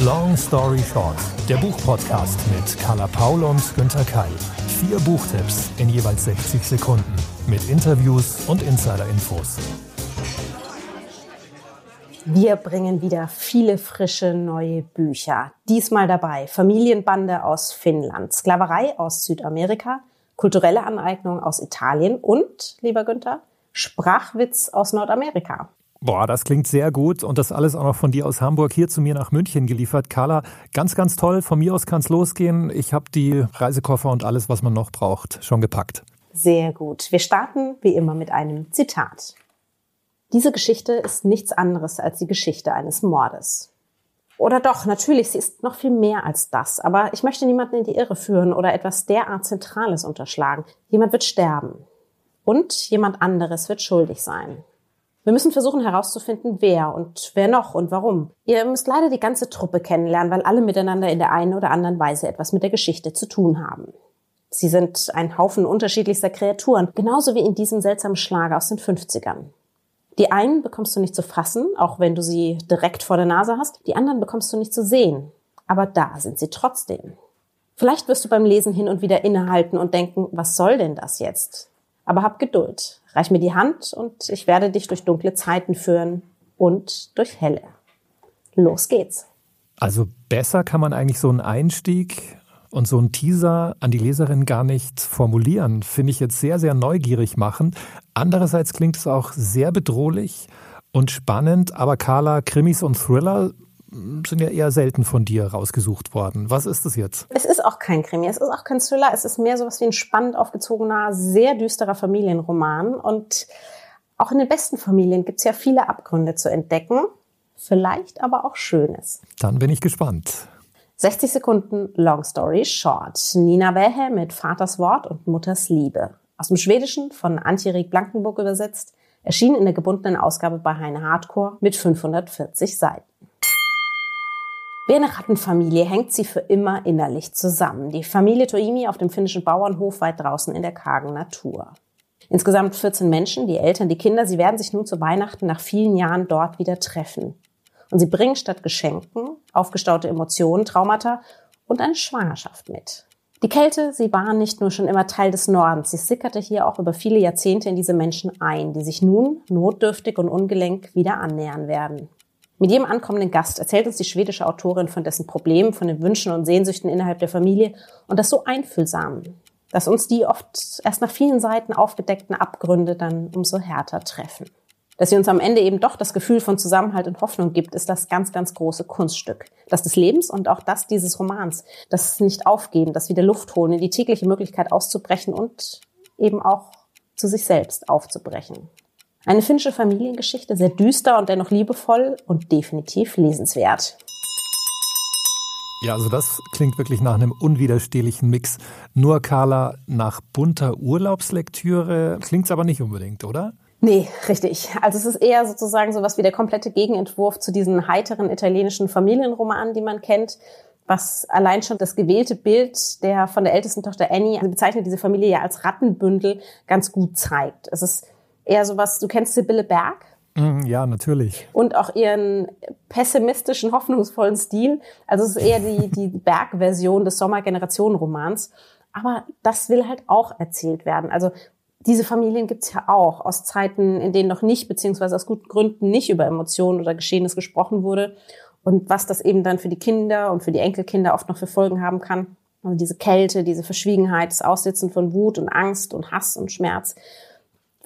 Long Story Short, der Buchpodcast mit Carla Paul und Günter Keil. Vier Buchtipps in jeweils 60 Sekunden mit Interviews und Insider-Infos. Wir bringen wieder viele frische neue Bücher. Diesmal dabei Familienbande aus Finnland, Sklaverei aus Südamerika, kulturelle Aneignung aus Italien und, lieber Günther, Sprachwitz aus Nordamerika. Boah, das klingt sehr gut und das alles auch noch von dir aus Hamburg hier zu mir nach München geliefert. Carla, ganz, ganz toll. Von mir aus kann es losgehen. Ich habe die Reisekoffer und alles, was man noch braucht, schon gepackt. Sehr gut. Wir starten wie immer mit einem Zitat. Diese Geschichte ist nichts anderes als die Geschichte eines Mordes. Oder doch, natürlich, sie ist noch viel mehr als das. Aber ich möchte niemanden in die Irre führen oder etwas derart Zentrales unterschlagen. Jemand wird sterben. Und jemand anderes wird schuldig sein. Wir müssen versuchen herauszufinden, wer und wer noch und warum. Ihr müsst leider die ganze Truppe kennenlernen, weil alle miteinander in der einen oder anderen Weise etwas mit der Geschichte zu tun haben. Sie sind ein Haufen unterschiedlichster Kreaturen, genauso wie in diesem seltsamen Schlager aus den 50ern. Die einen bekommst du nicht zu fassen, auch wenn du sie direkt vor der Nase hast, die anderen bekommst du nicht zu sehen. Aber da sind sie trotzdem. Vielleicht wirst du beim Lesen hin und wieder innehalten und denken, was soll denn das jetzt? Aber hab Geduld. Reich mir die Hand und ich werde dich durch dunkle Zeiten führen und durch helle. Los geht's. Also besser kann man eigentlich so einen Einstieg und so einen Teaser an die Leserin gar nicht formulieren. Finde ich jetzt sehr, sehr neugierig machen. Andererseits klingt es auch sehr bedrohlich und spannend. Aber Carla, Krimis und Thriller sind ja eher selten von dir rausgesucht worden. Was ist das jetzt? Es ist auch kein Krimi, es ist auch kein Thriller, es ist mehr so was wie ein spannend aufgezogener, sehr düsterer Familienroman. Und auch in den besten Familien gibt es ja viele Abgründe zu entdecken, vielleicht aber auch Schönes. Dann bin ich gespannt. 60 Sekunden Long Story Short. Nina Wähe mit Vaters Wort und Mutters Liebe. Aus dem Schwedischen von Antje-Rik Blankenburg übersetzt, erschien in der gebundenen Ausgabe bei Heine Hardcore mit 540 Seiten. Wie eine Rattenfamilie hängt sie für immer innerlich zusammen. Die Familie Toimi auf dem finnischen Bauernhof weit draußen in der kargen Natur. Insgesamt 14 Menschen, die Eltern, die Kinder, sie werden sich nun zu Weihnachten nach vielen Jahren dort wieder treffen. Und sie bringen statt Geschenken aufgestaute Emotionen, Traumata und eine Schwangerschaft mit. Die Kälte, sie war nicht nur schon immer Teil des Nordens, sie sickerte hier auch über viele Jahrzehnte in diese Menschen ein, die sich nun notdürftig und ungelenk wieder annähern werden. Mit jedem ankommenden Gast erzählt uns die schwedische Autorin von dessen Problemen, von den Wünschen und Sehnsüchten innerhalb der Familie und das so einfühlsam, dass uns die oft erst nach vielen Seiten aufgedeckten Abgründe dann umso härter treffen. Dass sie uns am Ende eben doch das Gefühl von Zusammenhalt und Hoffnung gibt, ist das ganz, ganz große Kunststück. Das des Lebens und auch das dieses Romans. Das nicht aufgeben, das wieder Luft holen, in die tägliche Möglichkeit auszubrechen und eben auch zu sich selbst aufzubrechen. Eine finnische Familiengeschichte, sehr düster und dennoch liebevoll und definitiv lesenswert. Ja, also das klingt wirklich nach einem unwiderstehlichen Mix. Nur Carla, nach bunter Urlaubslektüre klingt's aber nicht unbedingt, oder? Nee, richtig. Also es ist eher sozusagen sowas wie der komplette Gegenentwurf zu diesen heiteren italienischen Familienromanen, die man kennt was allein schon das gewählte Bild der von der ältesten Tochter Annie, also bezeichnet diese Familie ja als Rattenbündel, ganz gut zeigt. Es ist eher sowas, du kennst Sibylle Berg? Mm, ja, natürlich. Und auch ihren pessimistischen, hoffnungsvollen Stil. Also es ist eher die, die Berg-Version des Sommergenerationen-Romans. Aber das will halt auch erzählt werden. Also diese Familien gibt's ja auch aus Zeiten, in denen noch nicht, beziehungsweise aus guten Gründen nicht über Emotionen oder Geschehenes gesprochen wurde. Und was das eben dann für die Kinder und für die Enkelkinder oft noch für Folgen haben kann. Also diese Kälte, diese Verschwiegenheit, das Aussitzen von Wut und Angst und Hass und Schmerz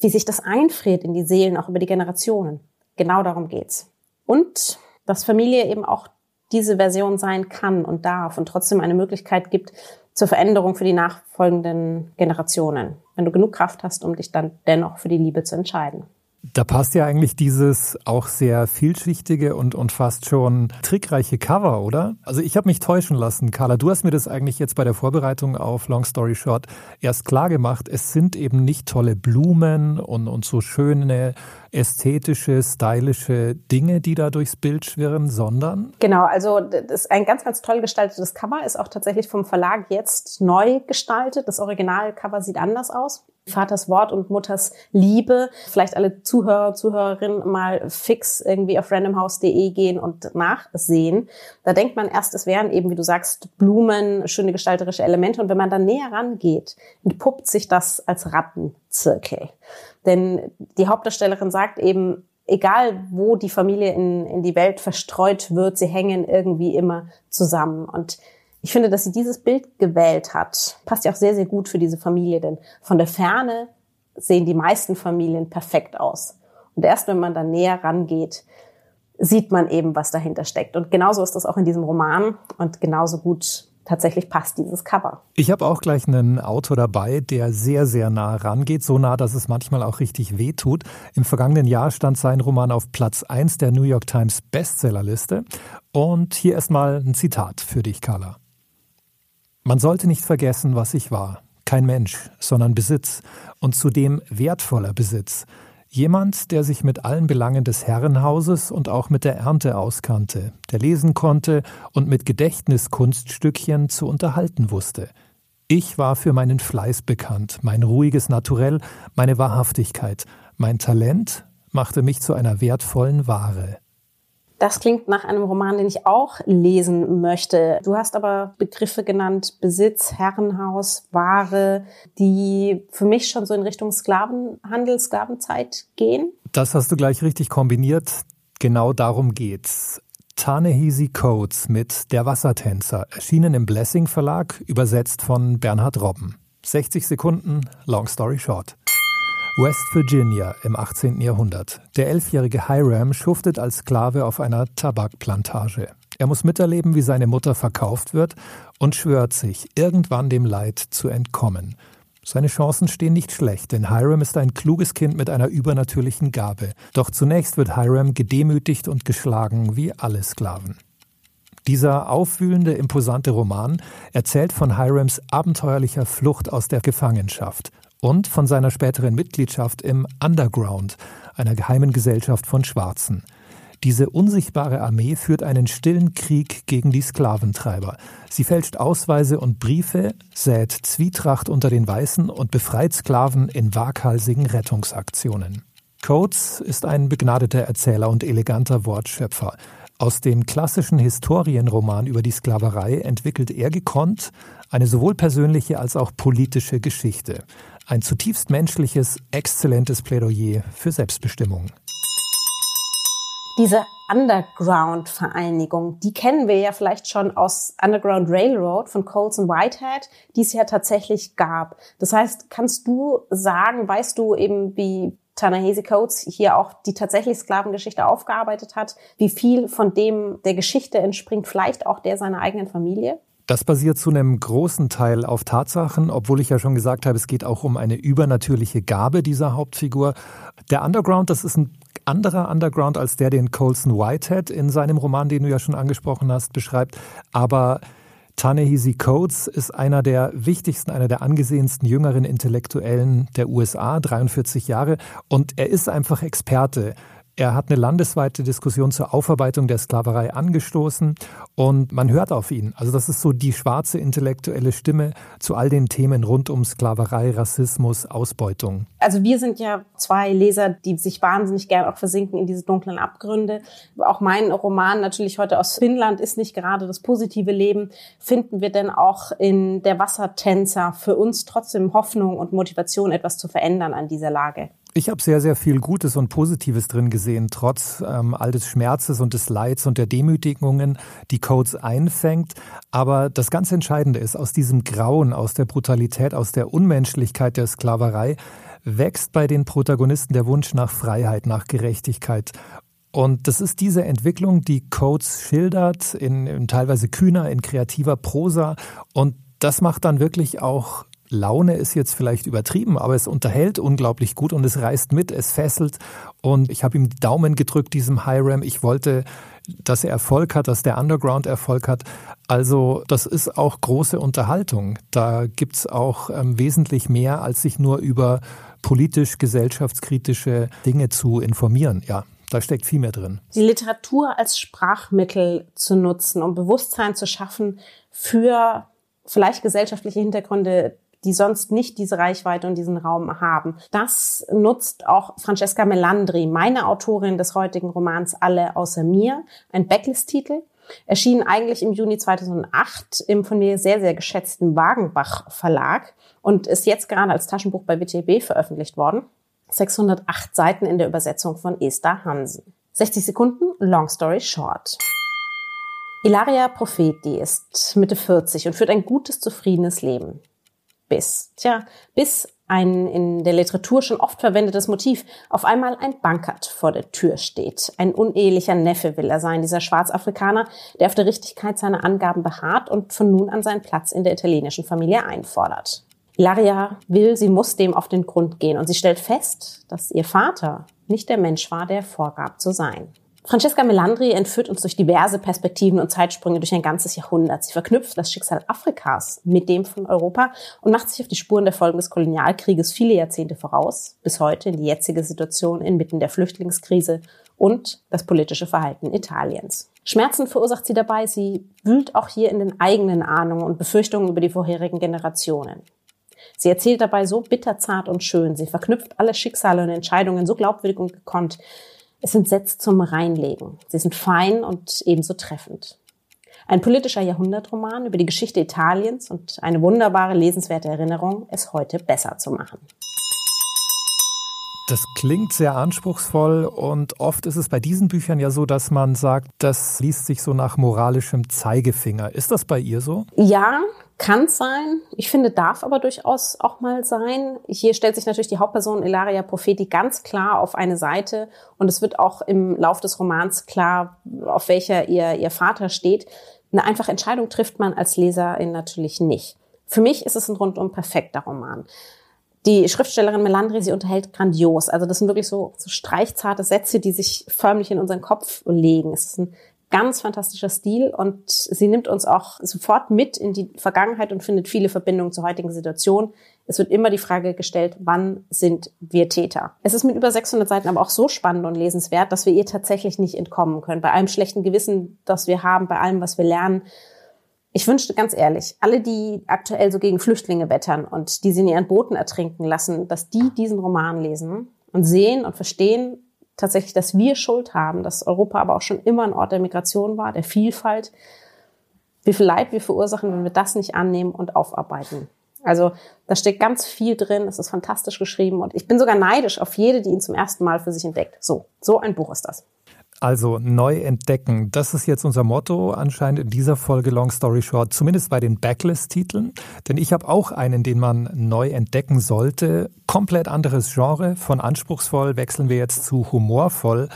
wie sich das einfriert in die Seelen, auch über die Generationen. Genau darum geht's. Und dass Familie eben auch diese Version sein kann und darf und trotzdem eine Möglichkeit gibt zur Veränderung für die nachfolgenden Generationen, wenn du genug Kraft hast, um dich dann dennoch für die Liebe zu entscheiden. Da passt ja eigentlich dieses auch sehr vielschichtige und, und fast schon trickreiche Cover, oder? Also ich habe mich täuschen lassen, Carla. Du hast mir das eigentlich jetzt bei der Vorbereitung auf Long Story Short erst klar gemacht. Es sind eben nicht tolle Blumen und, und so schöne ästhetische, stylische Dinge, die da durchs Bild schwirren, sondern? Genau, also das ist ein ganz, ganz toll gestaltetes Cover, ist auch tatsächlich vom Verlag jetzt neu gestaltet. Das Originalcover sieht anders aus. Vaters Wort und Mutters Liebe. Vielleicht alle Zuhörer, Zuhörerinnen mal fix irgendwie auf randomhouse.de gehen und nachsehen. Da denkt man erst, es wären eben, wie du sagst, Blumen, schöne gestalterische Elemente. Und wenn man dann näher rangeht, entpuppt sich das als Rattenzirkel. Denn die Hauptdarstellerin sagt eben, egal wo die Familie in, in die Welt verstreut wird, sie hängen irgendwie immer zusammen. Und ich finde, dass sie dieses Bild gewählt hat, passt ja auch sehr, sehr gut für diese Familie, denn von der Ferne sehen die meisten Familien perfekt aus. Und erst wenn man dann näher rangeht, sieht man eben, was dahinter steckt. Und genauso ist das auch in diesem Roman und genauso gut tatsächlich passt dieses Cover. Ich habe auch gleich einen Autor dabei, der sehr, sehr nah rangeht, so nah, dass es manchmal auch richtig weh tut. Im vergangenen Jahr stand sein Roman auf Platz 1 der New York Times Bestsellerliste. Und hier erstmal ein Zitat für dich, Carla. Man sollte nicht vergessen, was ich war. Kein Mensch, sondern Besitz und zudem wertvoller Besitz. Jemand, der sich mit allen Belangen des Herrenhauses und auch mit der Ernte auskannte, der lesen konnte und mit Gedächtniskunststückchen zu unterhalten wusste. Ich war für meinen Fleiß bekannt, mein ruhiges Naturell, meine Wahrhaftigkeit, mein Talent machte mich zu einer wertvollen Ware. Das klingt nach einem Roman, den ich auch lesen möchte. Du hast aber Begriffe genannt, Besitz, Herrenhaus, Ware, die für mich schon so in Richtung Sklavenhandel, Sklavenzeit gehen. Das hast du gleich richtig kombiniert. Genau darum geht's. Tanehisi Codes mit Der Wassertänzer, erschienen im Blessing Verlag, übersetzt von Bernhard Robben. 60 Sekunden, long story short. West Virginia im 18. Jahrhundert. Der elfjährige Hiram schuftet als Sklave auf einer Tabakplantage. Er muss miterleben, wie seine Mutter verkauft wird und schwört sich, irgendwann dem Leid zu entkommen. Seine Chancen stehen nicht schlecht, denn Hiram ist ein kluges Kind mit einer übernatürlichen Gabe. Doch zunächst wird Hiram gedemütigt und geschlagen wie alle Sklaven. Dieser aufwühlende, imposante Roman erzählt von Hirams abenteuerlicher Flucht aus der Gefangenschaft und von seiner späteren Mitgliedschaft im Underground, einer geheimen Gesellschaft von Schwarzen. Diese unsichtbare Armee führt einen stillen Krieg gegen die Sklaventreiber. Sie fälscht Ausweise und Briefe, sät Zwietracht unter den Weißen und befreit Sklaven in waghalsigen Rettungsaktionen. Coates ist ein begnadeter Erzähler und eleganter Wortschöpfer. Aus dem klassischen Historienroman über die Sklaverei entwickelt er gekonnt eine sowohl persönliche als auch politische Geschichte. Ein zutiefst menschliches, exzellentes Plädoyer für Selbstbestimmung. Diese Underground-Vereinigung, die kennen wir ja vielleicht schon aus Underground Railroad von Coles und Whitehead, die es ja tatsächlich gab. Das heißt, kannst du sagen, weißt du eben, wie Ta-Nehisi Coates hier auch die tatsächlich Sklavengeschichte aufgearbeitet hat, wie viel von dem der Geschichte entspringt, vielleicht auch der seiner eigenen Familie? Das basiert zu einem großen Teil auf Tatsachen, obwohl ich ja schon gesagt habe, es geht auch um eine übernatürliche Gabe dieser Hauptfigur. Der Underground, das ist ein anderer Underground als der, den Colson Whitehead in seinem Roman, den du ja schon angesprochen hast, beschreibt. Aber Tanehisi Coates ist einer der wichtigsten, einer der angesehensten jüngeren Intellektuellen der USA, 43 Jahre, und er ist einfach Experte er hat eine landesweite Diskussion zur Aufarbeitung der Sklaverei angestoßen und man hört auf ihn. Also das ist so die schwarze intellektuelle Stimme zu all den Themen rund um Sklaverei, Rassismus, Ausbeutung. Also wir sind ja zwei Leser, die sich wahnsinnig gern auch versinken in diese dunklen Abgründe. Auch mein Roman natürlich heute aus Finnland ist nicht gerade das positive Leben. Finden wir denn auch in der Wassertänzer für uns trotzdem Hoffnung und Motivation, etwas zu verändern an dieser Lage? Ich habe sehr, sehr viel Gutes und Positives drin gesehen, trotz ähm, all des Schmerzes und des Leids und der Demütigungen, die Codes einfängt. Aber das ganz Entscheidende ist, aus diesem Grauen, aus der Brutalität, aus der Unmenschlichkeit der Sklaverei wächst bei den Protagonisten der Wunsch nach Freiheit, nach Gerechtigkeit. Und das ist diese Entwicklung, die Codes schildert, in, in teilweise kühner, in kreativer Prosa. Und das macht dann wirklich auch Laune ist jetzt vielleicht übertrieben, aber es unterhält unglaublich gut und es reißt mit, es fesselt. Und ich habe ihm die Daumen gedrückt, diesem Hiram. Ich wollte, dass er Erfolg hat, dass der Underground Erfolg hat. Also das ist auch große Unterhaltung. Da gibt's auch ähm, wesentlich mehr, als sich nur über politisch gesellschaftskritische Dinge zu informieren. Ja, da steckt viel mehr drin. Die Literatur als Sprachmittel zu nutzen, um Bewusstsein zu schaffen für vielleicht gesellschaftliche Hintergründe, die sonst nicht diese Reichweite und diesen Raum haben. Das nutzt auch Francesca Melandri, meine Autorin des heutigen Romans Alle außer mir, ein Backlist-Titel. Erschien eigentlich im Juni 2008 im von mir sehr, sehr geschätzten Wagenbach Verlag und ist jetzt gerade als Taschenbuch bei WTB veröffentlicht worden. 608 Seiten in der Übersetzung von Esther Hansen. 60 Sekunden, long story short. Ilaria Profeti ist Mitte 40 und führt ein gutes, zufriedenes Leben. Bis, tja, bis ein in der Literatur schon oft verwendetes Motiv auf einmal ein Bankert vor der Tür steht. Ein unehelicher Neffe will er sein, dieser Schwarzafrikaner, der auf der Richtigkeit seiner Angaben beharrt und von nun an seinen Platz in der italienischen Familie einfordert. Ilaria will, sie muss dem auf den Grund gehen und sie stellt fest, dass ihr Vater nicht der Mensch war, der vorgab zu sein. Francesca Melandri entführt uns durch diverse Perspektiven und Zeitsprünge durch ein ganzes Jahrhundert. Sie verknüpft das Schicksal Afrikas mit dem von Europa und macht sich auf die Spuren der Folgen des Kolonialkrieges viele Jahrzehnte voraus, bis heute in die jetzige Situation inmitten der Flüchtlingskrise und das politische Verhalten Italiens. Schmerzen verursacht sie dabei, sie wühlt auch hier in den eigenen Ahnungen und Befürchtungen über die vorherigen Generationen. Sie erzählt dabei so bitterzart und schön, sie verknüpft alle Schicksale und Entscheidungen so glaubwürdig und gekonnt, es sind Sätze zum Reinlegen. Sie sind fein und ebenso treffend. Ein politischer Jahrhundertroman über die Geschichte Italiens und eine wunderbare lesenswerte Erinnerung, es heute besser zu machen. Das klingt sehr anspruchsvoll und oft ist es bei diesen Büchern ja so, dass man sagt, das liest sich so nach moralischem Zeigefinger. Ist das bei ihr so? Ja, kann sein. Ich finde, darf aber durchaus auch mal sein. Hier stellt sich natürlich die Hauptperson Ilaria Profeti ganz klar auf eine Seite und es wird auch im Lauf des Romans klar, auf welcher ihr, ihr Vater steht. Eine einfache Entscheidung trifft man als Leserin natürlich nicht. Für mich ist es ein rundum perfekter Roman. Die Schriftstellerin Melandri, sie unterhält grandios. Also das sind wirklich so, so streichzarte Sätze, die sich förmlich in unseren Kopf legen. Es ist ein ganz fantastischer Stil und sie nimmt uns auch sofort mit in die Vergangenheit und findet viele Verbindungen zur heutigen Situation. Es wird immer die Frage gestellt, wann sind wir Täter? Es ist mit über 600 Seiten aber auch so spannend und lesenswert, dass wir ihr tatsächlich nicht entkommen können. Bei allem schlechten Gewissen, das wir haben, bei allem, was wir lernen. Ich wünschte ganz ehrlich, alle, die aktuell so gegen Flüchtlinge wettern und die sie in ihren Booten ertrinken lassen, dass die diesen Roman lesen und sehen und verstehen, tatsächlich, dass wir Schuld haben, dass Europa aber auch schon immer ein Ort der Migration war, der Vielfalt. Wie viel Leid wir verursachen, wenn wir das nicht annehmen und aufarbeiten. Also da steckt ganz viel drin, es ist fantastisch geschrieben und ich bin sogar neidisch auf jede, die ihn zum ersten Mal für sich entdeckt. So, so ein Buch ist das. Also neu entdecken, das ist jetzt unser Motto anscheinend in dieser Folge Long Story Short, zumindest bei den Backlist-Titeln. Denn ich habe auch einen, den man neu entdecken sollte. Komplett anderes Genre. Von anspruchsvoll wechseln wir jetzt zu humorvoll.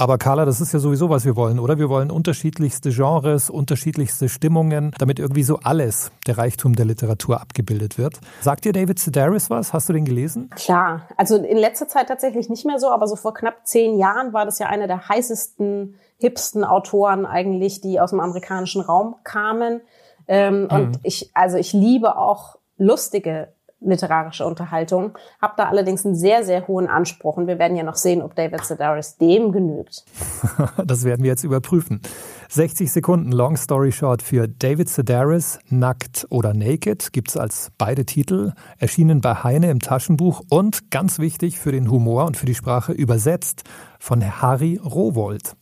Aber Carla, das ist ja sowieso, was wir wollen, oder? Wir wollen unterschiedlichste Genres, unterschiedlichste Stimmungen, damit irgendwie so alles der Reichtum der Literatur abgebildet wird. Sagt dir David Sedaris was? Hast du den gelesen? Klar. Also in letzter Zeit tatsächlich nicht mehr so, aber so vor knapp zehn Jahren war das ja einer der heißesten, hipsten Autoren eigentlich, die aus dem amerikanischen Raum kamen. Ähm, mhm. Und ich, also ich liebe auch lustige literarische Unterhaltung, habe da allerdings einen sehr, sehr hohen Anspruch und wir werden ja noch sehen, ob David Sedaris dem genügt. das werden wir jetzt überprüfen. 60 Sekunden Long Story Short für David Sedaris, Nackt oder Naked, gibt's als beide Titel, erschienen bei Heine im Taschenbuch und ganz wichtig für den Humor und für die Sprache übersetzt von Harry Rowold.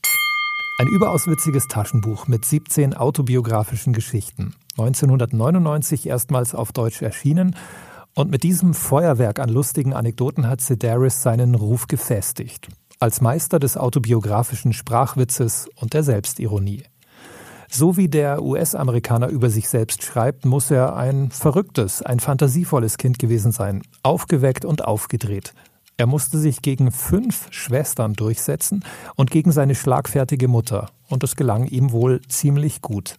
Ein überaus witziges Taschenbuch mit 17 autobiografischen Geschichten. 1999 erstmals auf Deutsch erschienen und mit diesem Feuerwerk an lustigen Anekdoten hat Sedaris seinen Ruf gefestigt. Als Meister des autobiografischen Sprachwitzes und der Selbstironie. So wie der US-Amerikaner über sich selbst schreibt, muss er ein verrücktes, ein fantasievolles Kind gewesen sein, aufgeweckt und aufgedreht. Er musste sich gegen fünf Schwestern durchsetzen und gegen seine schlagfertige Mutter, und es gelang ihm wohl ziemlich gut.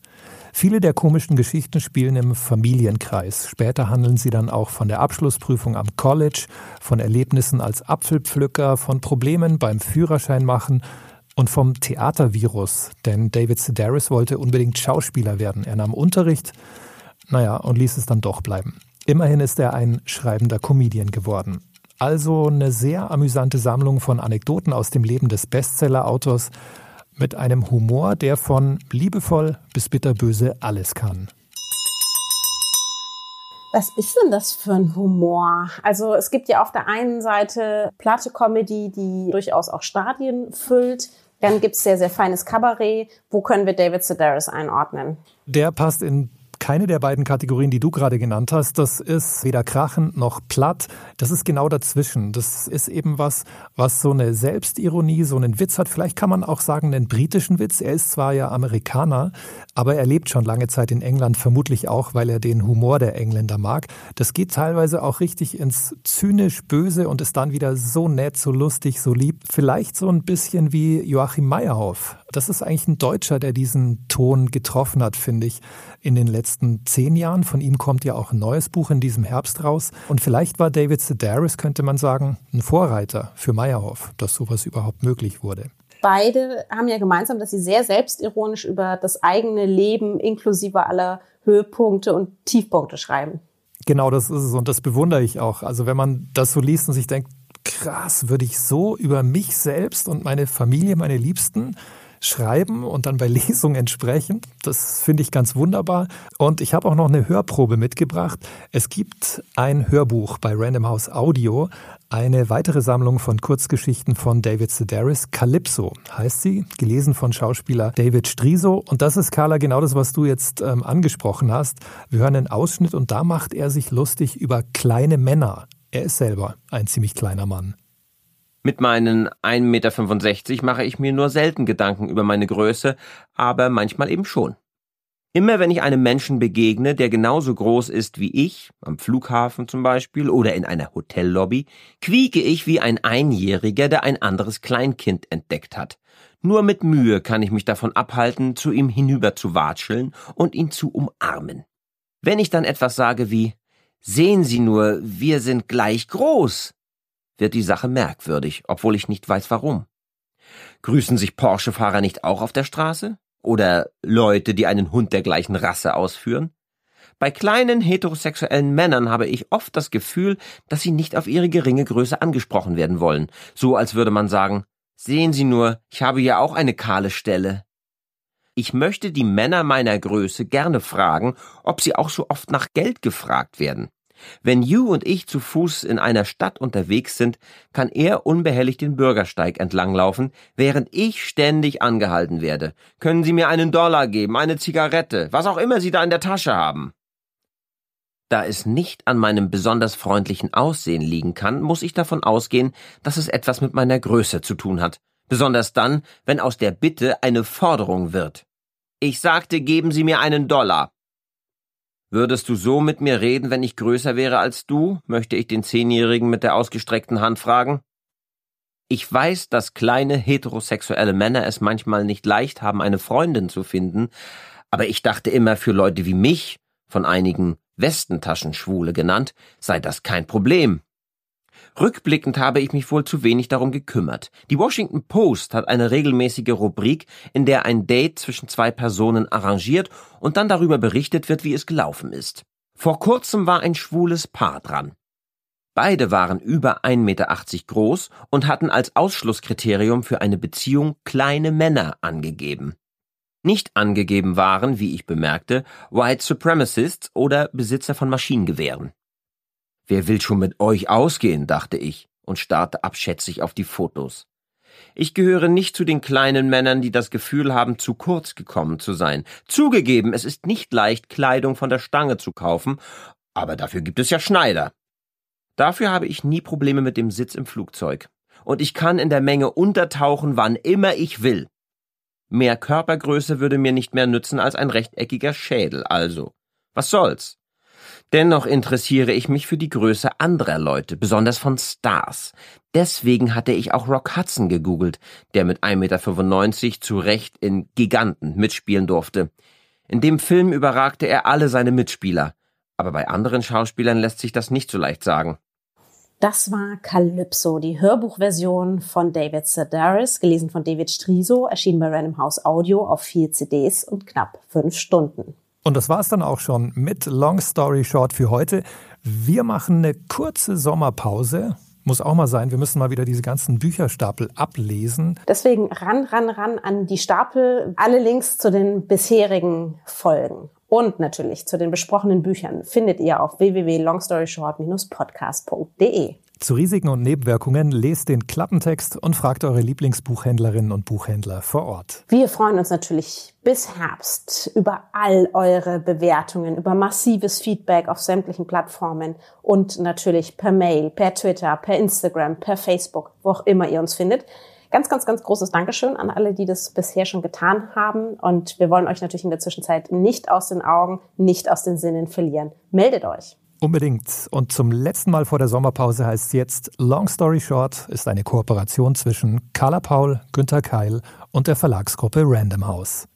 Viele der komischen Geschichten spielen im Familienkreis. Später handeln sie dann auch von der Abschlussprüfung am College, von Erlebnissen als Apfelpflücker, von Problemen beim Führerschein machen und vom Theatervirus. Denn David Sedaris wollte unbedingt Schauspieler werden. Er nahm Unterricht, naja, und ließ es dann doch bleiben. Immerhin ist er ein schreibender Comedian geworden. Also eine sehr amüsante Sammlung von Anekdoten aus dem Leben des Bestseller-Autors mit einem Humor, der von liebevoll bis bitterböse alles kann. Was ist denn das für ein Humor? Also es gibt ja auf der einen Seite platte Comedy, die durchaus auch Stadien füllt. Dann gibt's sehr, sehr feines Kabarett. Wo können wir David Sedaris einordnen? Der passt in keine der beiden Kategorien, die du gerade genannt hast. Das ist weder krachend noch platt. Das ist genau dazwischen. Das ist eben was, was so eine Selbstironie, so einen Witz hat. Vielleicht kann man auch sagen, einen britischen Witz. Er ist zwar ja Amerikaner, aber er lebt schon lange Zeit in England, vermutlich auch, weil er den Humor der Engländer mag. Das geht teilweise auch richtig ins zynisch Böse und ist dann wieder so nett, so lustig, so lieb. Vielleicht so ein bisschen wie Joachim Meyerhoff. Das ist eigentlich ein Deutscher, der diesen Ton getroffen hat, finde ich, in den letzten zehn Jahren. Von ihm kommt ja auch ein neues Buch in diesem Herbst raus. Und vielleicht war David Sedaris, könnte man sagen, ein Vorreiter für Meyerhoff, dass sowas überhaupt möglich wurde. Beide haben ja gemeinsam, dass sie sehr selbstironisch über das eigene Leben inklusive aller Höhepunkte und Tiefpunkte schreiben. Genau, das ist es und das bewundere ich auch. Also wenn man das so liest und sich denkt, krass, würde ich so über mich selbst und meine Familie, meine Liebsten schreiben und dann bei Lesungen entsprechen. Das finde ich ganz wunderbar. Und ich habe auch noch eine Hörprobe mitgebracht. Es gibt ein Hörbuch bei Random House Audio, eine weitere Sammlung von Kurzgeschichten von David Sedaris. Calypso heißt sie, gelesen von Schauspieler David Striso. Und das ist, Carla, genau das, was du jetzt ähm, angesprochen hast. Wir hören einen Ausschnitt und da macht er sich lustig über kleine Männer. Er ist selber ein ziemlich kleiner Mann. Mit meinen 1,65 Meter mache ich mir nur selten Gedanken über meine Größe, aber manchmal eben schon. Immer wenn ich einem Menschen begegne, der genauso groß ist wie ich, am Flughafen zum Beispiel oder in einer Hotellobby, quieke ich wie ein Einjähriger, der ein anderes Kleinkind entdeckt hat. Nur mit Mühe kann ich mich davon abhalten, zu ihm hinüber zu watscheln und ihn zu umarmen. Wenn ich dann etwas sage wie Sehen Sie nur, wir sind gleich groß, wird die Sache merkwürdig, obwohl ich nicht weiß warum. Grüßen sich Porsche-Fahrer nicht auch auf der Straße? Oder Leute, die einen Hund der gleichen Rasse ausführen? Bei kleinen heterosexuellen Männern habe ich oft das Gefühl, dass sie nicht auf ihre geringe Größe angesprochen werden wollen, so als würde man sagen, sehen Sie nur, ich habe ja auch eine kahle Stelle. Ich möchte die Männer meiner Größe gerne fragen, ob sie auch so oft nach Geld gefragt werden. Wenn Yu und ich zu Fuß in einer Stadt unterwegs sind, kann er unbehelligt den Bürgersteig entlanglaufen, während ich ständig angehalten werde. Können Sie mir einen Dollar geben, eine Zigarette, was auch immer Sie da in der Tasche haben? Da es nicht an meinem besonders freundlichen Aussehen liegen kann, muss ich davon ausgehen, dass es etwas mit meiner Größe zu tun hat. Besonders dann, wenn aus der Bitte eine Forderung wird. Ich sagte, geben Sie mir einen Dollar. Würdest du so mit mir reden, wenn ich größer wäre als du? möchte ich den Zehnjährigen mit der ausgestreckten Hand fragen. Ich weiß, dass kleine heterosexuelle Männer es manchmal nicht leicht haben, eine Freundin zu finden, aber ich dachte immer, für Leute wie mich, von einigen Westentaschenschwule genannt, sei das kein Problem. Rückblickend habe ich mich wohl zu wenig darum gekümmert. Die Washington Post hat eine regelmäßige Rubrik, in der ein Date zwischen zwei Personen arrangiert und dann darüber berichtet wird, wie es gelaufen ist. Vor kurzem war ein schwules Paar dran. Beide waren über 1,80 Meter groß und hatten als Ausschlusskriterium für eine Beziehung kleine Männer angegeben. Nicht angegeben waren, wie ich bemerkte, White Supremacists oder Besitzer von Maschinengewehren. Wer will schon mit euch ausgehen, dachte ich und starrte abschätzig auf die Fotos. Ich gehöre nicht zu den kleinen Männern, die das Gefühl haben, zu kurz gekommen zu sein. Zugegeben, es ist nicht leicht, Kleidung von der Stange zu kaufen, aber dafür gibt es ja Schneider. Dafür habe ich nie Probleme mit dem Sitz im Flugzeug. Und ich kann in der Menge untertauchen, wann immer ich will. Mehr Körpergröße würde mir nicht mehr nützen als ein rechteckiger Schädel, also. Was soll's? Dennoch interessiere ich mich für die Größe anderer Leute, besonders von Stars. Deswegen hatte ich auch Rock Hudson gegoogelt, der mit 1,95 Meter zu Recht in Giganten mitspielen durfte. In dem Film überragte er alle seine Mitspieler. Aber bei anderen Schauspielern lässt sich das nicht so leicht sagen. Das war Calypso, die Hörbuchversion von David Sedaris, gelesen von David Striso, erschienen bei Random House Audio auf vier CDs und knapp fünf Stunden. Und das war's dann auch schon mit Long Story Short für heute. Wir machen eine kurze Sommerpause. Muss auch mal sein, wir müssen mal wieder diese ganzen Bücherstapel ablesen. Deswegen ran, ran, ran an die Stapel. Alle Links zu den bisherigen Folgen Und natürlich zu den besprochenen Büchern findet ihr auf www.longstoryshort-podcast.de. Zu Risiken und Nebenwirkungen lest den Klappentext und fragt eure Lieblingsbuchhändlerinnen und Buchhändler vor Ort. Wir freuen uns natürlich bis Herbst über all eure Bewertungen, über massives Feedback auf sämtlichen Plattformen und natürlich per Mail, per Twitter, per Instagram, per Facebook, wo auch immer ihr uns findet. Ganz, ganz, ganz großes Dankeschön an alle, die das bisher schon getan haben. Und wir wollen euch natürlich in der Zwischenzeit nicht aus den Augen, nicht aus den Sinnen verlieren. Meldet euch. Unbedingt. Und zum letzten Mal vor der Sommerpause heißt es jetzt Long Story Short ist eine Kooperation zwischen Carla Paul, Günter Keil und der Verlagsgruppe Random House.